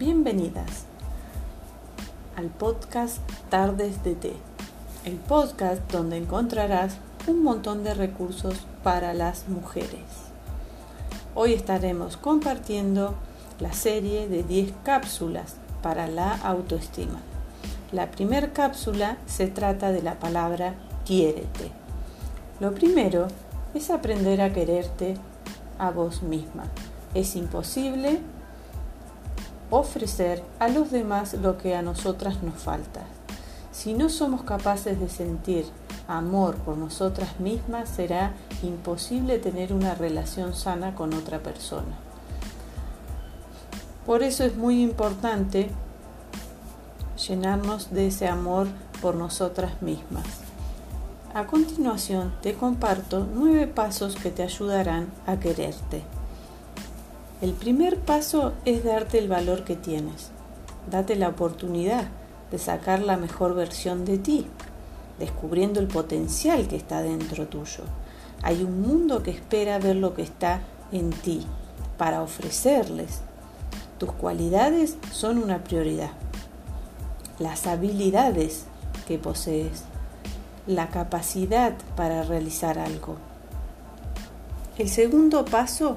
Bienvenidas al podcast Tardes de Té, el podcast donde encontrarás un montón de recursos para las mujeres. Hoy estaremos compartiendo la serie de 10 cápsulas para la autoestima. La primera cápsula se trata de la palabra quiérete. Lo primero es aprender a quererte a vos misma. Es imposible ofrecer a los demás lo que a nosotras nos falta. Si no somos capaces de sentir amor por nosotras mismas, será imposible tener una relación sana con otra persona. Por eso es muy importante llenarnos de ese amor por nosotras mismas. A continuación te comparto nueve pasos que te ayudarán a quererte. El primer paso es darte el valor que tienes. Date la oportunidad de sacar la mejor versión de ti, descubriendo el potencial que está dentro tuyo. Hay un mundo que espera ver lo que está en ti para ofrecerles. Tus cualidades son una prioridad. Las habilidades que posees. La capacidad para realizar algo. El segundo paso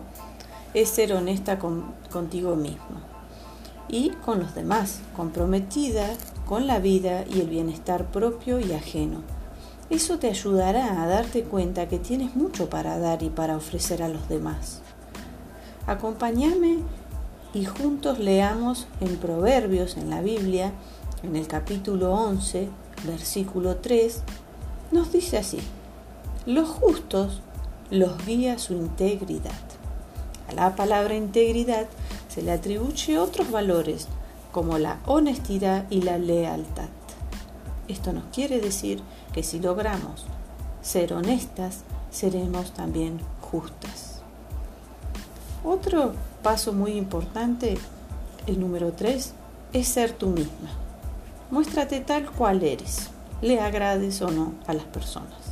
es ser honesta contigo mismo y con los demás, comprometida con la vida y el bienestar propio y ajeno. Eso te ayudará a darte cuenta que tienes mucho para dar y para ofrecer a los demás. Acompáñame y juntos leamos en Proverbios en la Biblia, en el capítulo 11, versículo 3, nos dice así, los justos los guía su integridad la palabra integridad se le atribuye otros valores como la honestidad y la lealtad. Esto nos quiere decir que si logramos ser honestas, seremos también justas. Otro paso muy importante, el número 3, es ser tú misma. Muéstrate tal cual eres, le agrades o no a las personas.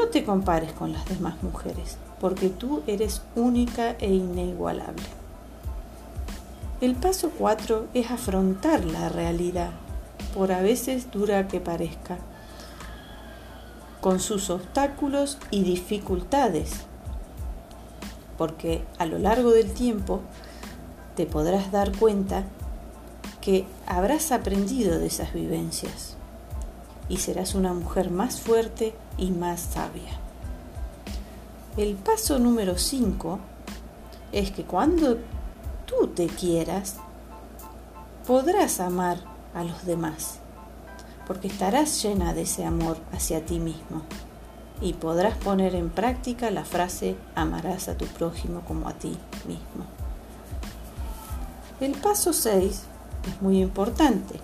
No te compares con las demás mujeres porque tú eres única e inigualable. El paso 4 es afrontar la realidad, por a veces dura que parezca, con sus obstáculos y dificultades, porque a lo largo del tiempo te podrás dar cuenta que habrás aprendido de esas vivencias y serás una mujer más fuerte y más sabia. El paso número 5 es que cuando tú te quieras, podrás amar a los demás, porque estarás llena de ese amor hacia ti mismo y podrás poner en práctica la frase amarás a tu prójimo como a ti mismo. El paso 6 es muy importante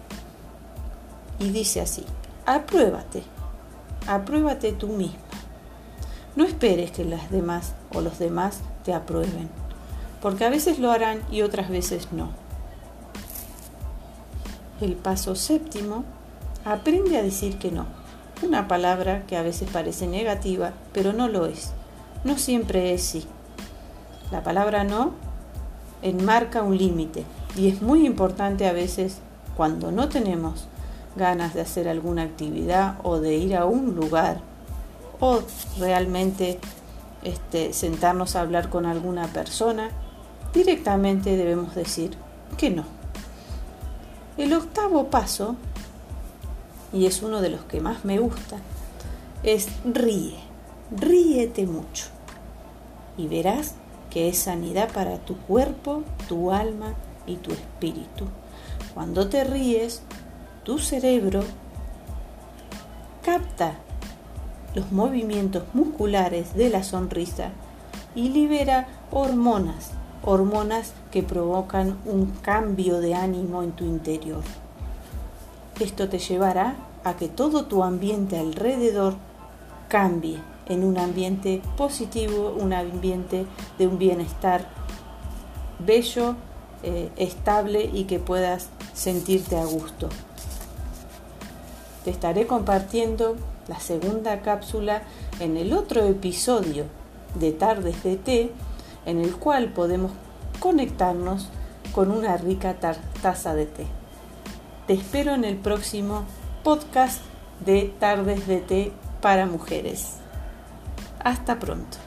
y dice así, apruébate, apruébate tú mismo no esperes que las demás o los demás te aprueben, porque a veces lo harán y otras veces no. El paso séptimo, aprende a decir que no. Una palabra que a veces parece negativa, pero no lo es. No siempre es sí. La palabra no enmarca un límite y es muy importante a veces cuando no tenemos ganas de hacer alguna actividad o de ir a un lugar o realmente este, sentarnos a hablar con alguna persona, directamente debemos decir que no. El octavo paso, y es uno de los que más me gusta, es ríe, ríete mucho y verás que es sanidad para tu cuerpo, tu alma y tu espíritu. Cuando te ríes, tu cerebro capta los movimientos musculares de la sonrisa y libera hormonas, hormonas que provocan un cambio de ánimo en tu interior. Esto te llevará a que todo tu ambiente alrededor cambie en un ambiente positivo, un ambiente de un bienestar bello, eh, estable y que puedas sentirte a gusto. Te estaré compartiendo la segunda cápsula en el otro episodio de Tardes de Té, en el cual podemos conectarnos con una rica taza de té. Te espero en el próximo podcast de Tardes de Té para Mujeres. Hasta pronto.